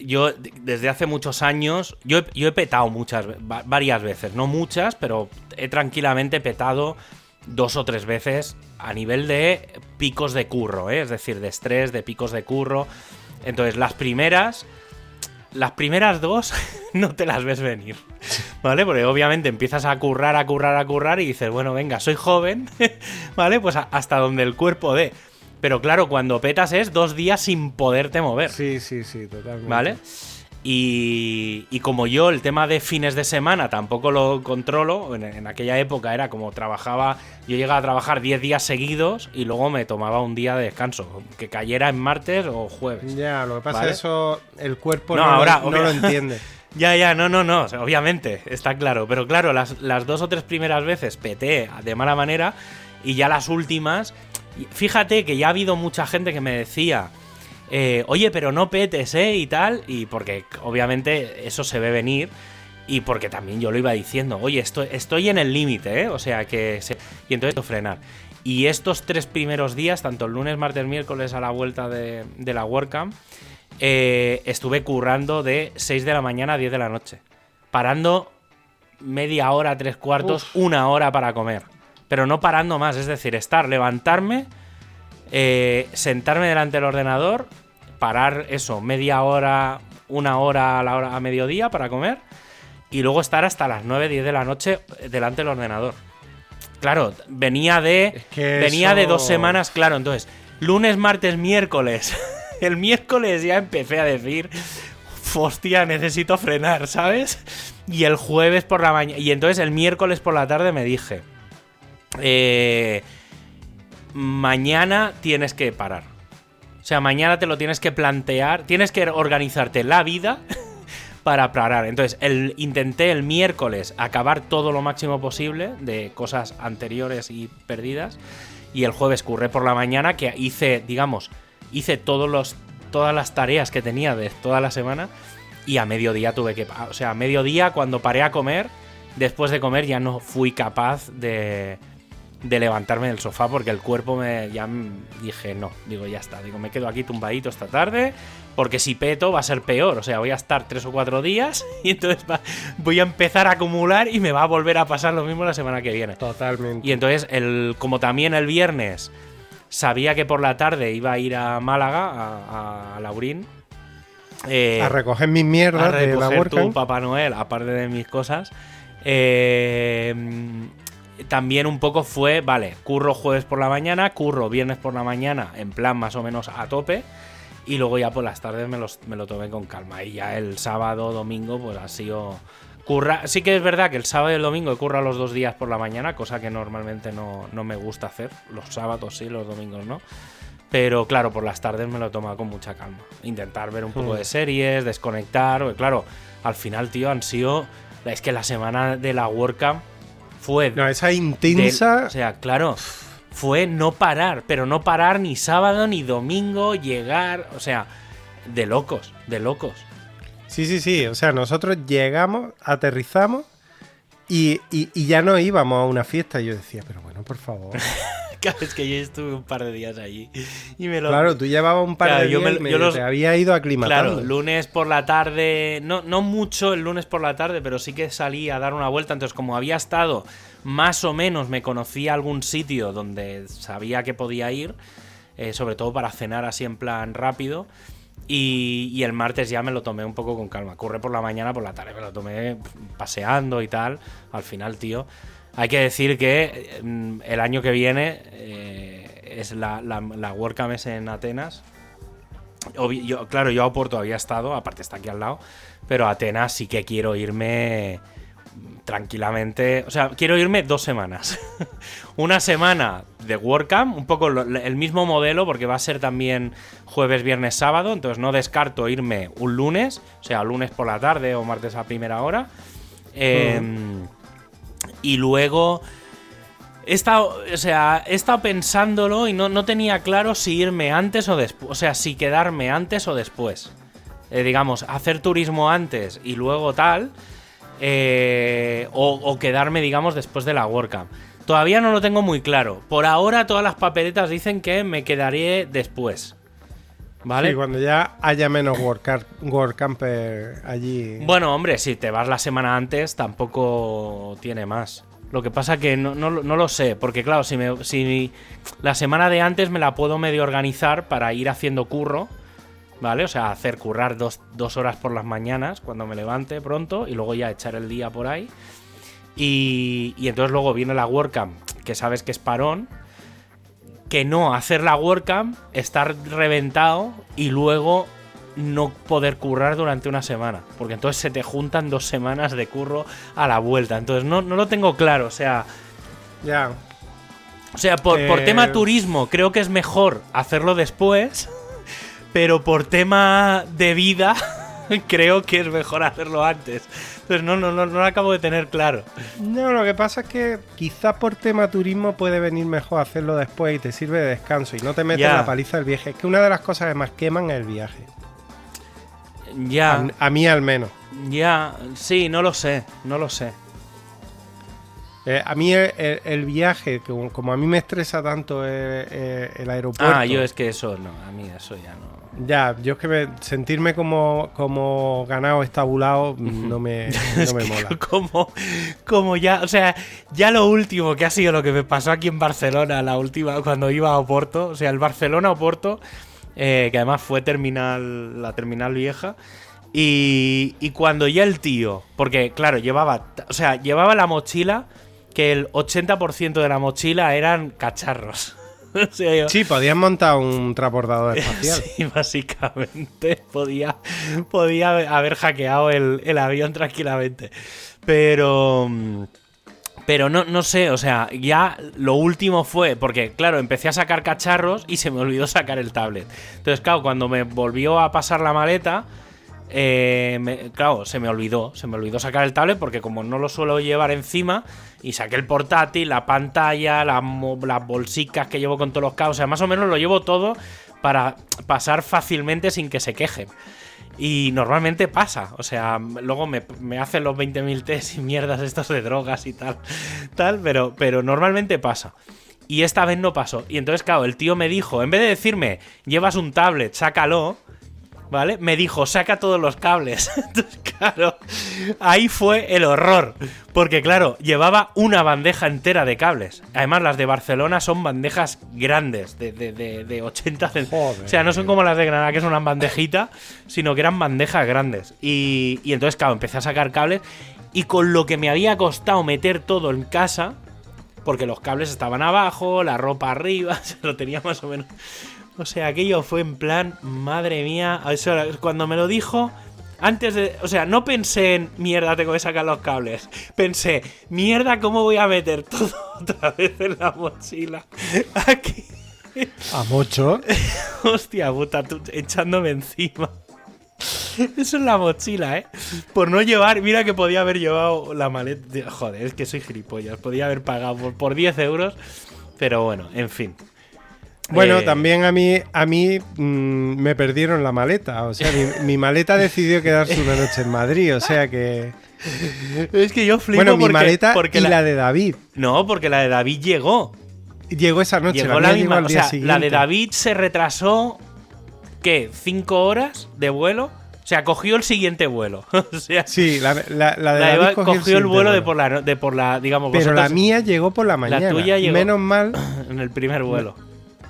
yo desde hace muchos años. Yo yo he petado muchas, varias veces. No muchas, pero he tranquilamente petado dos o tres veces a nivel de picos de curro, ¿eh? es decir, de estrés, de picos de curro. Entonces, las primeras. Las primeras dos <laughs> no te las ves venir, ¿vale? Porque obviamente empiezas a currar, a currar, a currar y dices, bueno, venga, soy joven, <laughs> ¿vale? Pues hasta donde el cuerpo dé. Pero claro, cuando petas es dos días sin poderte mover, Sí, sí, sí, totalmente. ¿vale? Y, y como yo el tema de fines de semana tampoco lo controlo, en, en aquella época era como trabajaba, yo llegaba a trabajar 10 días seguidos y luego me tomaba un día de descanso, que cayera en martes o jueves. Ya, lo que pasa ¿Vale? es eso, el cuerpo No, no, ahora, lo, no lo entiende. <laughs> Ya, ya, no, no, no, obviamente, está claro. Pero claro, las, las dos o tres primeras veces peté de mala manera y ya las últimas, fíjate que ya ha habido mucha gente que me decía, eh, oye, pero no petes, ¿eh? Y tal, y porque obviamente eso se ve venir. Y porque también yo lo iba diciendo, oye, estoy, estoy en el límite, ¿eh? O sea que... se- Y entonces frenar. Y estos tres primeros días, tanto el lunes, martes, miércoles a la vuelta de, de la WordCamp, eh, estuve currando de 6 de la mañana a 10 de la noche. Parando media hora, tres cuartos, una hora para comer. Pero no parando más, es decir, estar, levantarme, eh, sentarme delante del ordenador, parar eso, media hora, una hora a la hora a mediodía para comer y luego estar hasta las 9, 10 de la noche delante del ordenador. Claro, venía de Es que venía de dos semanas, claro, entonces lunes, martes, miércoles. <laughs> El miércoles ya empecé a decir, hostia, necesito frenar, ¿sabes? Y el jueves por la mañana y entonces el miércoles por la tarde me dije, eh, mañana tienes que parar. O sea, mañana te lo tienes que plantear, tienes que organizarte la vida <laughs> para parar. Entonces, intenté el miércoles acabar todo lo máximo posible de cosas anteriores y perdidas. Y el jueves curré por la mañana, que hice, digamos, hice todos los, todas las tareas que tenía de toda la semana. Y a mediodía tuve que. O sea, a mediodía, cuando paré a comer, después de comer ya no fui capaz de, de levantarme del sofá porque el cuerpo me. Ya dije, no, digo, ya está. Digo, me quedo aquí tumbadito esta tarde porque si peto va a ser peor. O sea, voy a estar tres o cuatro días <laughs> y entonces va- voy a empezar a acumular y me va a volver a pasar lo mismo la semana que viene. Totalmente. Y entonces, el, como también el viernes sabía que por la tarde iba a ir a Málaga, a, a Laurín. eh, a recoger mis mierdas a de la recoger tu. Papá Noel, aparte de mis cosas. eh, también un poco fue, vale, curro jueves por la mañana, curro viernes por la mañana, en plan más o menos a tope. Y luego ya por las tardes me, los- me lo tomé con calma. Y ya el sábado, domingo, pues ha sido. Curra... Sí que es verdad que el sábado y el domingo he currado los dos días por la mañana, cosa que normalmente no, no me gusta hacer. Los sábados sí, los domingos no. Pero claro, por las tardes me lo toma con mucha calma. Intentar ver un poco Hmm. de series, desconectar. Porque claro, al final, tío, han sido. Es que la semana de la WordCamp fue. No, esa del- intensa. o sea, claro. Fue no parar, pero no parar ni sábado ni domingo, llegar. O sea, de locos, de locos. Sí, sí, sí. O sea, nosotros llegamos, aterrizamos y, y- y ya no íbamos a una fiesta. Y yo decía, pero bueno, por favor. <laughs> Claro, es que yo estuve un par de días allí. Y me lo. Claro, tú llevabas un par Claro, de yo días me- yo los- te había ido aclimatando. Claro, lunes por la tarde, no, no mucho el lunes por la tarde, pero sí que salí a dar una vuelta. Entonces, como había estado más o menos, me conocía algún sitio donde sabía que podía ir, eh, sobre todo para cenar así en plan rápido. Y, y el martes ya me lo tomé un poco con calma. Corre por la mañana, por la tarde me lo tomé paseando y tal. Al final, tío. Hay que decir que eh, mm, el año que viene eh, es la, la, la WordCamp es en Atenas. Yo, claro, yo a Oporto había estado, aparte está aquí al lado, pero a Atenas sí que quiero irme tranquilamente. O sea, quiero irme dos semanas. <laughs> Una semana de WordCamp, un poco el mismo modelo, porque va a ser también jueves, viernes, sábado. Entonces no descarto irme un lunes, o sea, lunes por la tarde o martes a primera hora. Em, Y luego. He estado, o sea, estado pensándolo y no, no tenía claro si irme antes o después. O sea, si quedarme antes o después. Eh, digamos, hacer turismo antes y luego tal. eh, o, o quedarme, digamos, después de la WordCamp. Todavía no lo tengo muy claro. Por ahora todas las papeletas dicen que me quedaré después. ¿Vale? Sí, cuando ya haya menos WordCamp- WordCamper allí. Bueno, hombre, si te vas la semana antes, tampoco tiene más. Lo que pasa que no, no, no lo sé, porque claro, si, me, si la semana de antes me la puedo medio organizar para ir haciendo curro, ¿vale? O sea, hacer currar dos, dos horas por las mañanas cuando me levante pronto y luego ya echar el día por ahí. Y, y entonces luego viene la WordCamp, que sabes que es parón, que no hacer la WordCamp, estar reventado y luego no poder currar durante una semana. Porque entonces se te juntan dos semanas de curro a la vuelta. Entonces no, no lo tengo claro. O sea, Ya. o sea por, por Eh, tema turismo creo que es mejor hacerlo después. Pero por tema de vida <laughs> <laughs> creo que es mejor hacerlo antes. Entonces no, no, no, no lo acabo de tener claro. No, lo que pasa es que quizás por tema turismo puede venir mejor hacerlo después y te sirve de descanso y no te metes Ya. la paliza del viaje. Es que una de las cosas que más queman es el viaje. Ya, A, a mí al menos. ya, sí, no lo sé, no lo sé. Eh, a mí el, el- el viaje, como, como a mí me estresa tanto eh, eh, el aeropuerto. Ah, yo es que eso no, a mí eso ya no. Ya, yo es que me- sentirme como, como ganado estabulado no me, <laughs> no me mola. Como, como ya, o sea, ya lo último que ha sido lo que me pasó aquí en Barcelona, la última, cuando iba a Oporto, o sea, el Barcelona Oporto, eh, que además fue terminal, la terminal vieja. Y, y cuando ya el tío, porque claro, llevaba, o sea, llevaba la mochila que el 80% de la mochila eran cacharros. O sea, yo- Sí, podías montar un transbordador <laughs> espacial. Sí, básicamente <laughs> podía, podía haber hackeado el, el avión tranquilamente. Pero. Pero no, no sé, o sea, ya lo último fue, porque claro, empecé a sacar cacharros y se me olvidó sacar el tablet. Entonces, claro, cuando me volvió a pasar la maleta, eh, me- claro, se me olvidó, se me olvidó sacar el tablet porque como no lo suelo llevar encima, y saqué el portátil, la pantalla, las bolsicas que llevo con todos los cables, o sea, más o menos lo llevo todo para pasar fácilmente sin que se quejen. Y normalmente pasa, o sea, luego me, me hacen los 20.000 test y mierdas estos de drogas y tal, tal, pero, pero normalmente pasa. Y esta vez no pasó. Y entonces, claro, el tío me dijo, en vez de decirme, llevas un tablet, sácalo, ¿vale? Me dijo, saca todos los cables. <laughs> Entonces, claro, ahí fue el horror. Porque, claro, llevaba una bandeja entera de cables. Además, las de Barcelona son bandejas grandes, de, de, de, de 80 centímetros. O sea, no son como las de Granada, que son una bandejita, sino que eran bandejas grandes. Y, y entonces, claro, empecé a sacar cables. Y con lo que me había costado meter todo en casa, porque los cables estaban abajo, la ropa arriba, <laughs> se lo tenía más o menos. O sea, aquello fue en plan, madre mía, cuando me lo dijo, antes de, o sea, no pensé en mierda, tengo que sacar los cables. <laughs> Pensé, mierda, ¿cómo voy a meter <laughs> todo otra vez en la mochila? <laughs> Aquí. A mucho. Hostia puta, tú echándome encima. Eso es la mochila, ¿eh? Por no llevar, mira que podía haber llevado la maleta. Joder, es que soy gilipollas. Podía haber pagado por, por 10 euros. Pero bueno, en fin. Bueno, Eh, también a mí, a mí mm, me perdieron la maleta. O sea, mi, <laughs> mi maleta decidió quedarse una noche en Madrid. O sea que. Es que yo flipo Bueno, mi porque, maleta porque y la, la... de David. No, porque la de David llegó. Llegó esa noche. llegó la, la llegó misma. O sea, la de David se retrasó. ¿Qué? ¿Cinco horas de vuelo? O sea, cogió el siguiente vuelo. <laughs> o sea, Sí, la, la- la de la David cogió, cogió, el vuelo de por la, de por la digamos, Pero la mía llegó por la mañana. tuya llegó- Menos mal, <coughs> en el primer vuelo.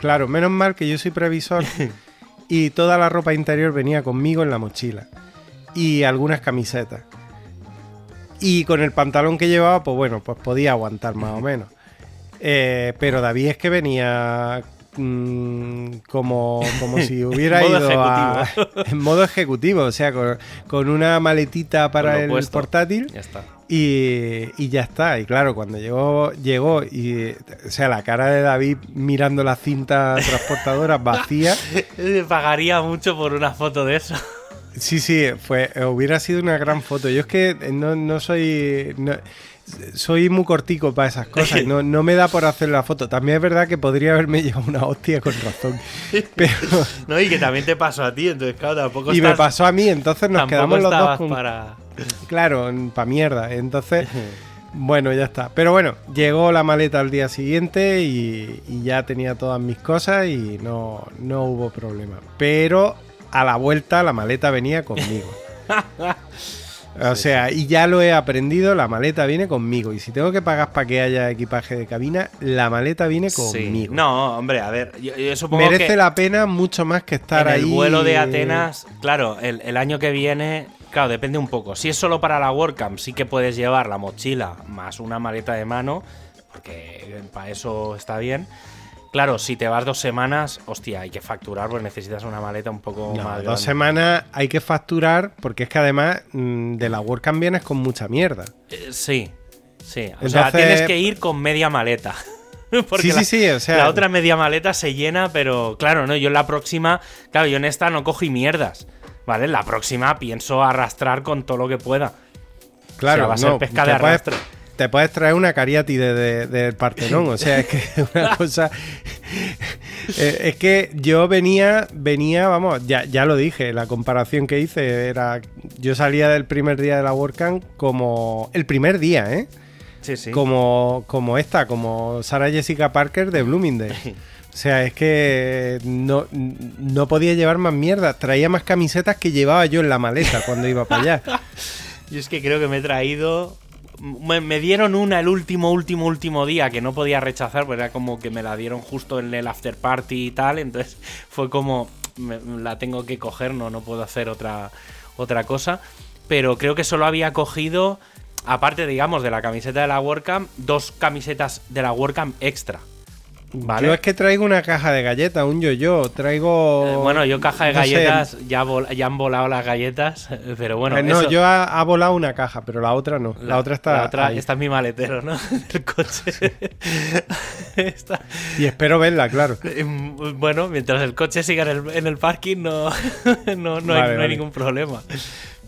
Claro, menos mal que yo soy previsor <laughs> y toda la ropa interior venía conmigo en la mochila. Y algunas camisetas. Y con el pantalón que llevaba, pues bueno, pues podía aguantar más o menos. Eh, pero David es que venía mm, como, como si <laughs> hubiera ido a- <laughs> en modo ejecutivo, o sea, con, con una maletita para el puesto. portátil Ya está. Y, y ya está. Y claro, cuando llegó, llegó y, o sea, la cara de David mirando la cinta transportadora <laughs> vacía. Pagaría mucho por una foto de eso. Sí, sí, fue, hubiera sido una gran foto. Yo es que no, no soy, no- soy muy cortico para esas cosas. No, no me da por hacer la foto. También es verdad que podría haberme llevado una hostia con razón. <laughs> Pero, No, y que también te pasó a ti, entonces claro, tampoco y me pasó a mí, entonces nos quedamos los dos con, para... <laughs> Claro, pa' mierda. Entonces, bueno, ya está. Pero bueno, llegó la maleta al día siguiente y, y ya tenía todas mis cosas y no, no hubo problema. Pero a la vuelta la maleta venía conmigo. <laughs> O sea, y ya lo he aprendido, la maleta viene conmigo. Y si tengo que pagar para que haya equipaje de cabina, la maleta viene Sí. conmigo. No, hombre, a ver, yo, yo supongo Merece que la pena mucho más que estar en ahí. el vuelo de Atenas, claro, el, el año que viene, claro, depende un poco. Si es solo para la WordCamp, sí que puedes llevar la mochila más una maleta de mano, porque para eso está bien. Claro, si te vas dos semanas, hostia, hay que facturar, pues necesitas una maleta un poco No, más dos grande. semanas hay que facturar porque es que además mm, de la WordCamp vienes con mucha mierda. Eh, sí, sí. O sea, tienes que ir con media maleta. <laughs> Porque Sí, la, sí, sí, o sea- la otra media maleta se llena, pero claro, no, yo en la próxima, claro, yo en esta no cogí mierdas. ¿Vale? La próxima pienso arrastrar con todo lo que pueda. Claro, O sea, va a ser no, pesca de puedes- arrastre. te puedes traer una cariátide de- Partenón, o sea, es que es una <laughs> cosa... Eh, es que yo venía, venía, vamos, ya, ya lo dije, la comparación que hice era... Yo salía del primer día de la WordCamp como... El primer día, ¿eh? Sí, sí. Como, como esta, como Sarah Jessica Parker de Bloomingdale. <laughs> O sea, es que no, no podía llevar más mierda. Traía más camisetas que llevaba yo en la maleta cuando iba para allá. <laughs> Yo es que creo que me he traído. Me, me dieron una el último, último, último día que no podía rechazar, porque era como que me la dieron justo en el after party y tal. Entonces <laughs> fue como. me- la tengo que coger, no, no puedo hacer otra, otra cosa. Pero creo que solo había cogido, aparte, digamos, de la camiseta de la WordCamp, dos camisetas de la WordCamp extra. ¿Vale? Yo es que traigo una caja de galletas, un yo-yo. Traigo. Eh, bueno, yo caja de no sé, galletas, ya, vol- ya han volado las galletas, <laughs> pero bueno. eh, no, eso- yo ha, ha volado una caja, pero la otra no. La, otra está. la otra- ahí. esta es mi maletero, ¿no? <laughs> El coche. <laughs> Esta- Y espero verla, claro. Em, Bueno, mientras el coche siga en el, en el parking, no, no, no hay, Vale, no hay ningún problema.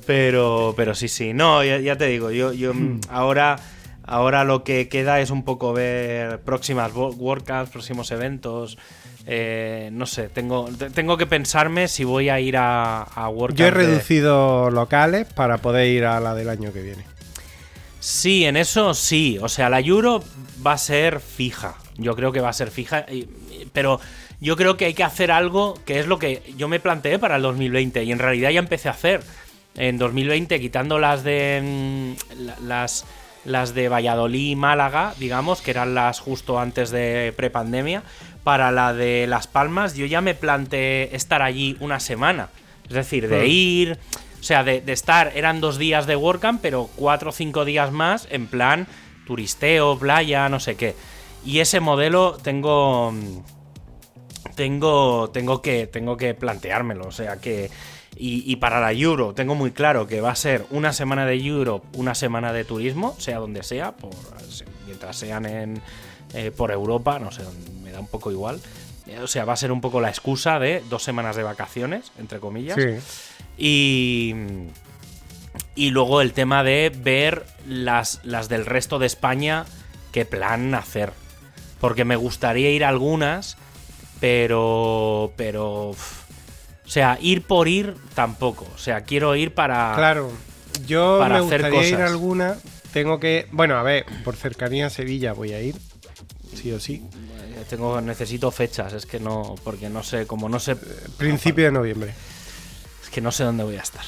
Pero, pero sí, sí. No, ya, ya te digo, yo, yo mm, ahora, ahora lo que queda es un poco ver próximas wo- WordCamps, próximos eventos. eh, no sé, tengo, te- tengo que pensarme si voy a ir a, a WordCamp. Yo he de- reducido locales para poder ir a la del año que viene. Sí, en eso sí. O sea, la Euro va a ser fija. Yo creo que va a ser fija. Pero yo creo que hay que hacer algo que es lo que yo me planteé para el 2020 y en realidad ya empecé a hacer. En 2020, quitando las de. mm, la- las, las de Valladolid y Málaga, digamos, que eran las justo antes de prepandemia. Para la de Las Palmas, yo ya me planteé estar allí una semana. Es decir, de Hmm. ir. O sea, de, de estar, eran dos días de WordCamp, pero cuatro o cinco días más en plan turisteo, playa, no sé qué. Y ese modelo tengo. Tengo. Tengo que. Tengo que planteármelo. O sea que. Y, y para la Euro, tengo muy claro que va a ser una semana de Euro, una semana de turismo, sea donde sea, por, mientras sean en, eh, por Europa, no sé, me da un poco igual. Eh, O sea, va a ser un poco la excusa de dos semanas de vacaciones, entre comillas. Sí. Y, y luego el tema de ver las, las del resto de España, qué plan hacer. Porque me gustaría ir a algunas, pero. Pero. O sea, ir por ir tampoco. O sea, quiero ir para. Claro, yo para me hacer gustaría ir a alguna. Tengo que. Bueno, a ver, por cercanía a Sevilla voy a ir. Sí o sí. Eh, Tengo, necesito fechas, es que no. Porque no sé, como no sé. Principio de noviembre. Es que no sé dónde voy a estar.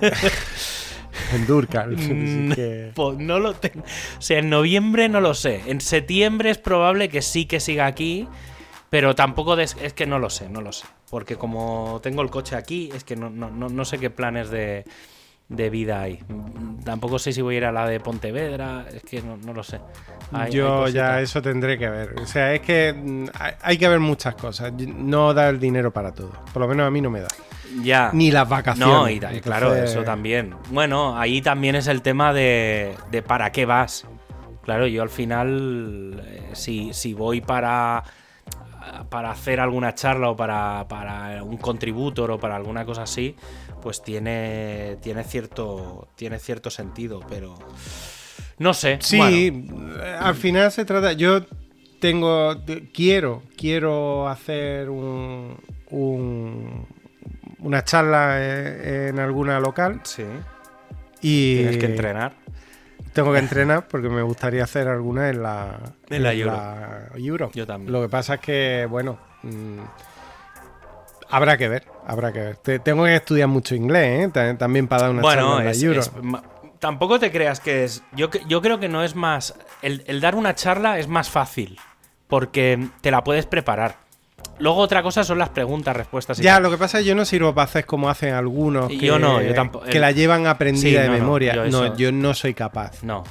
<laughs> En Durcal. <laughs> Mm, que- Po- no lo tengo. O sea, en noviembre no lo sé. En septiembre es probable que sí que siga aquí. Pero tampoco des- es que no lo sé, no lo sé. Porque como tengo el coche aquí, es que no, no, no, no sé qué planes de, de vida hay. Tampoco sé si voy a ir a la de Pontevedra, es que no, no lo sé. Hay- hay Yo ya eso tendré que ver. O sea, es que mm, hay, hay que ver muchas cosas. No da el dinero para todo. Por lo menos a mí no me da. Ya. Ni las vacaciones. No, y claro, eso también. Bueno, ahí también es el tema de, de para qué vas. Claro, yo al final, eh, si, si voy para, para hacer alguna charla o para, para un contributor o para alguna cosa así, pues tiene, tiene, cierto, tiene cierto sentido, pero no sé. Sí, bueno, al final se trata. Yo tengo. Quiero, quiero hacer un, un- una charla eh, en alguna local sí, y tienes que entrenar. Tengo que entrenar porque me gustaría hacer alguna en la <laughs> En la Euro. la Euro. Yo también. Lo que pasa es que, bueno, mm, habrá que ver, habrá que ver. Te- tengo que estudiar mucho inglés, ¿eh? Ta- También para dar una Bueno, charla en es- la Euro. es tampoco te creas que es. Yo, yo creo que no es más. El, el dar una charla es más fácil. Porque te la puedes preparar. Luego otra cosa son las preguntas, respuestas y Ya, tal. lo que pasa es que yo no sirvo para hacer como hacen algunos que, yo no, yo tampoco. que la llevan aprendida Sí, de no, memoria. no, yo no soy capaz. No.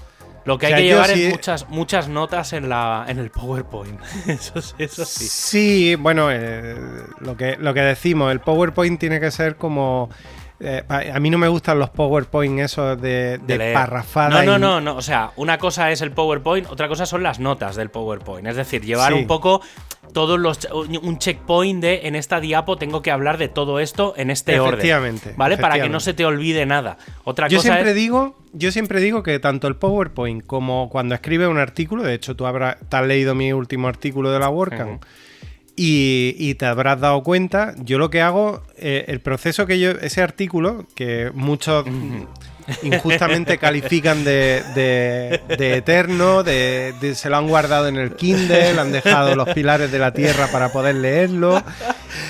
Lo que O sea, hay que llevar sí- es muchas, muchas notas en, la, en el PowerPoint. <laughs> eso, sí- eso sí. Sí, bueno, eh, lo, que, lo que decimos, el PowerPoint tiene que ser como... eh, a mí no me gustan los PowerPoint esos de, de, parrafada. No, no, no, no. O sea, una cosa es el PowerPoint, otra cosa son las notas del PowerPoint. Es decir, llevar Sí. un poco todos los un checkpoint de en esta diapo tengo que hablar de todo esto en este orden. Efectivamente, ¿Vale? Para que no se te olvide nada. Otra Yo cosa siempre es. digo, yo siempre digo que tanto el PowerPoint como cuando escribes un artículo, de hecho tú habrás te has leído mi último artículo de la WordCamp. Y, y te habrás dado cuenta, yo lo que hago, eh, el proceso que yo, ese artículo, que muchos injustamente <laughs> califican de, de- de eterno, de, de- se lo han guardado en el Kindle, han dejado los pilares de la tierra para poder leerlo.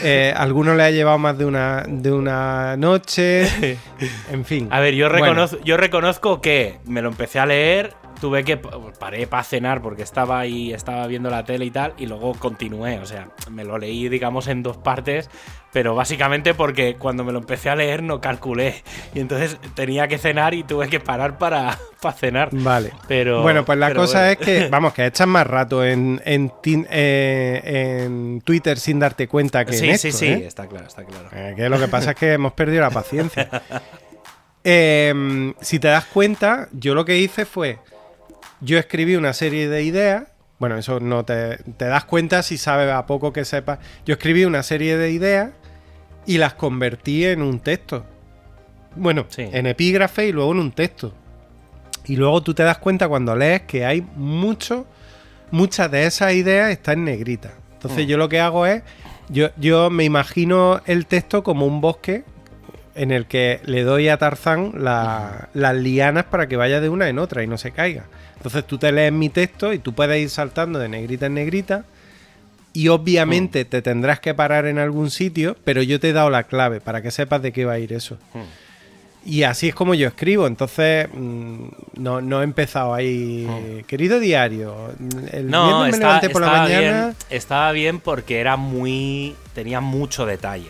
Eh, algunos le ha llevado más de una, de una noche. <laughs> En fin. A ver, yo Bueno. reconozco, yo reconozco que me lo empecé a leer. Tuve que paré para cenar porque estaba ahí, estaba viendo la tele y tal, y luego continué. O sea, me lo leí, digamos, en dos partes, pero básicamente porque cuando me lo empecé a leer no calculé. Y entonces tenía que cenar y tuve que parar para, <laughs> para cenar. Vale. Pero, bueno, pues la cosa bueno. es que, <laughs> vamos, que echas más rato en, en, tin- eh, en Twitter sin darte cuenta que Sí, en sí, sí, ¿eh? está claro, está claro. Eh, que lo que pasa es que hemos perdido la paciencia. <laughs> Eh, si te das cuenta, yo lo que hice fue, yo escribí una serie de ideas, bueno, eso no te, te das cuenta si sabes a poco que sepas, yo escribí una serie de ideas y las convertí en un texto. Bueno, Sí. en epígrafe y luego en un texto. Y luego tú te das cuenta cuando lees que hay mucho, muchas de esas ideas están en negrita. Entonces Mm. yo lo que hago es, yo, yo me imagino el texto como un bosque en el que le doy a Tarzán la- las lianas para que vaya de una en otra y no se caiga. Entonces tú te lees mi texto y tú puedes ir saltando de negrita en negrita y obviamente te tendrás que parar en algún sitio, pero yo te he dado la clave para que sepas de qué va a ir eso. Hmm. Y así es como yo escribo, entonces mm, no, no he empezado ahí, querido diario, el No, viernes me está- levanté por la mañana... bien, estaba bien porque era muy. tenía mucho detalle.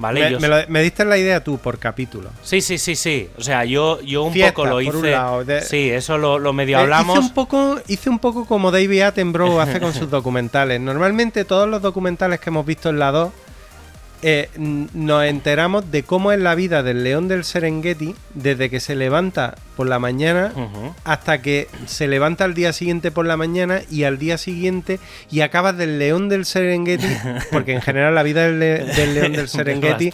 ¿Vale? Me, Yo- me lo- me diste la idea tú por capítulo. Sí, sí, sí, sí. O sea, yo, yo un Fiesta, poco lo por hice. un lado, de- Sí, eso lo, lo medio Eh, hablamos. hice, un poco, hice un poco como David Attenborough hace con sus <laughs> documentales. Normalmente todos los documentales que hemos visto en la 2 eh, nos enteramos de cómo es la vida del león del Serengeti desde que se levanta por la mañana hasta que se levanta al día siguiente por la mañana y al día siguiente y acabas del león del Serengeti, <laughs> porque en general la vida del, le- del león del <laughs> Serengeti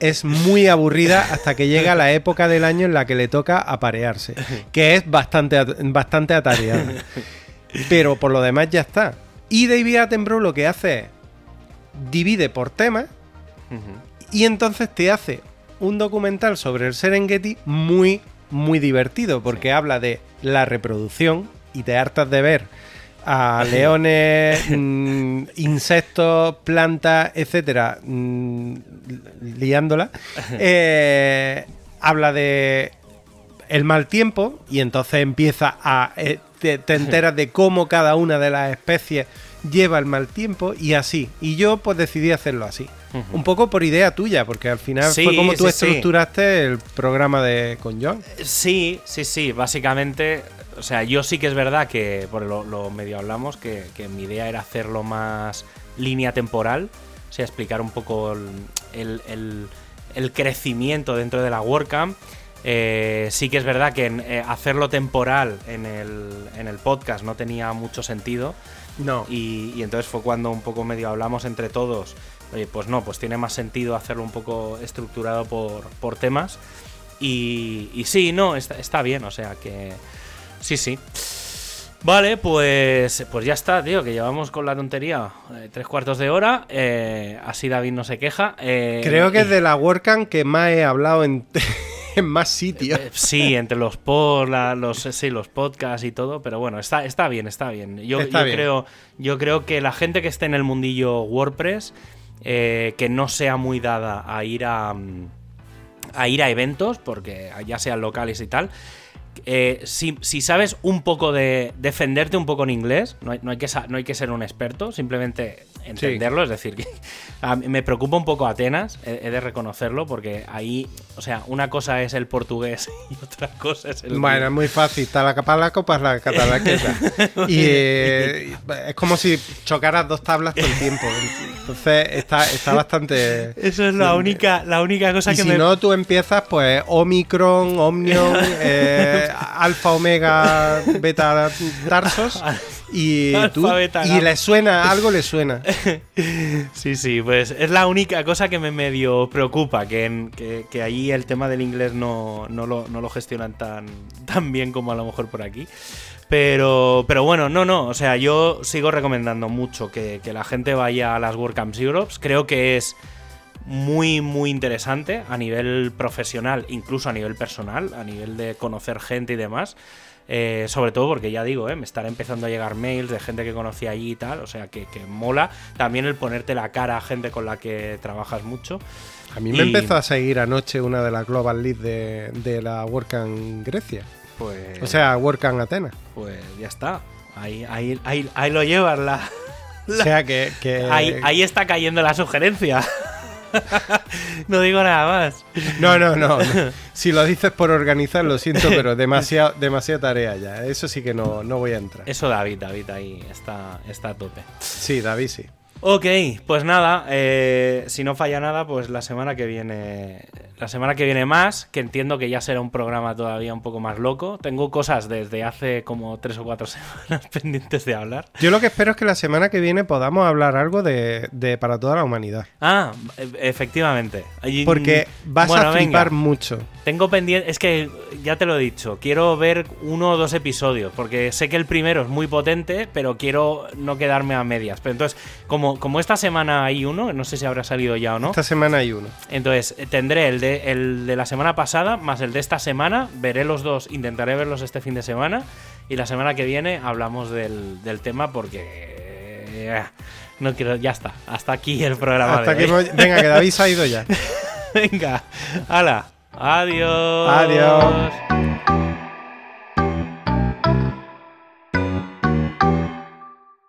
es muy aburrida hasta que llega la época del año en la que le toca aparearse, que es bastante, at- bastante atareada. Pero por lo demás ya está. Y David Attenborough lo que hace es divide por temas Y entonces te hace un documental sobre el Serengeti muy, muy divertido, porque habla de la reproducción y te hartas de ver a <laughs> leones, mm, <laughs> insectos, plantas, etcétera, mm, liándola. <laughs> Eh, habla de el mal tiempo y entonces empieza a eh, te, te enteras de cómo cada una de las especies lleva el mal tiempo y así. Y yo pues decidí hacerlo así. Un poco por idea tuya, porque al final Sí, fue como tú sí, sí. estructuraste el programa de con John. Sí, sí, sí. Básicamente, o sea, yo sí que es verdad que, por lo, lo medio hablamos, que, que mi idea era hacerlo más línea temporal. O sea, explicar un poco el, el- el- el crecimiento dentro de la WordCamp. Eh, sí que es verdad que en, eh, hacerlo temporal en el, en el podcast no tenía mucho sentido. No. Y, y entonces fue cuando un poco medio hablamos entre todos. Oye, pues no, pues tiene más sentido hacerlo un poco estructurado por, por temas. Y, y sí, no, está, está bien, o sea que. Sí, sí. Vale, pues, pues ya está, tío, que llevamos con la tontería eh, tres cuartos de hora. eh, así David no se queja. eh, Creo que es de la WordCamp que más he hablado en, <laughs> en más sitios. Eh, Sí, entre los por, la- los sí, los podcasts y todo, pero bueno, está, está bien, está bien. Yo, Está yo bien. creo, yo creo que la gente que esté en el mundillo WordPress, eh, que no sea muy dada a ir a, mm, a ir a eventos, porque ya sean locales y tal. Eh, si, si sabes un poco de defenderte un poco en inglés, no hay, no hay que, no hay que ser un experto, simplemente entenderlo. Es decir, que a mí me preocupa un poco Atenas, he, he de reconocerlo, porque ahí, o sea, una cosa es el portugués <laughs> y otra cosa es el. Bueno, es muy fácil. Está la capa la copa, la catalaqueta. <laughs> y eh, es como si chocaras dos tablas todo el tiempo. Entonces está, está bastante. Eso es la única, la única cosa Y que si me. no, tú empiezas, pues, Omicron, Omnion, <laughs> eh, Alfa, Omega, Beta, Tarsos. <laughs> Y, tú, y le suena, algo le suena. <laughs> Sí, sí, pues es la única cosa que me medio preocupa, que, en, que, el tema del inglés no, no, lo, no lo gestionan tan, tan bien como a lo mejor por aquí. Pero, pero bueno, no, no, o sea, yo sigo recomendando mucho que, que la gente vaya a las WordCamps Europe. Creo que es muy, muy interesante a nivel profesional, incluso a nivel personal, a nivel de conocer gente y demás. Eh, sobre todo porque ya digo, eh, me están empezando a llegar mails de gente que conocí allí y tal, o sea que, que mola. También el ponerte la cara a gente con la que trabajas mucho. A mí me Y- empezó a seguir anoche una de las Global Leads de, de la WordCamp Grecia. Pues, O sea, Work and Athena. pues ya está. Ahí, ahí, ahí, ahí lo llevas la, O sea que. que- Ahí, ahí está cayendo la sugerencia. <laughs> no digo nada más. No, no, no, no. Si lo dices por organizar, lo siento, pero demasiado, <laughs> demasiada tarea ya. Eso sí que no, no voy a entrar. Eso David, David ahí está, está a tope. Sí, David, sí. Ok, pues nada, eh, si no falla nada, pues la semana que viene, la semana que viene más, que entiendo que ya será un programa todavía un poco más loco. Tengo cosas desde hace como tres o cuatro <laughs> semanas pendientes de hablar. Yo lo que espero es que la semana que viene podamos hablar algo de, de para toda la humanidad. Ah, e- efectivamente. Y- Porque vas Bueno, a venga. flipar mucho. Tengo pendiente, es que ya te lo he dicho, quiero ver uno o dos episodios, porque sé que el primero es muy potente, pero quiero no quedarme a medias. Pero entonces, como, como esta semana hay uno, no sé si habrá salido ya o no, Esta semana hay uno. entonces tendré el de, el de la semana pasada más el de esta semana, veré los dos, intentaré verlos este fin de semana, y la semana que viene hablamos del, del tema porque... eh, no quiero, ya está, hasta aquí el programa. Hasta de que hoy. hemos- Venga, que David se ha ido ya. <laughs> Venga, hala. Adiós. Adiós.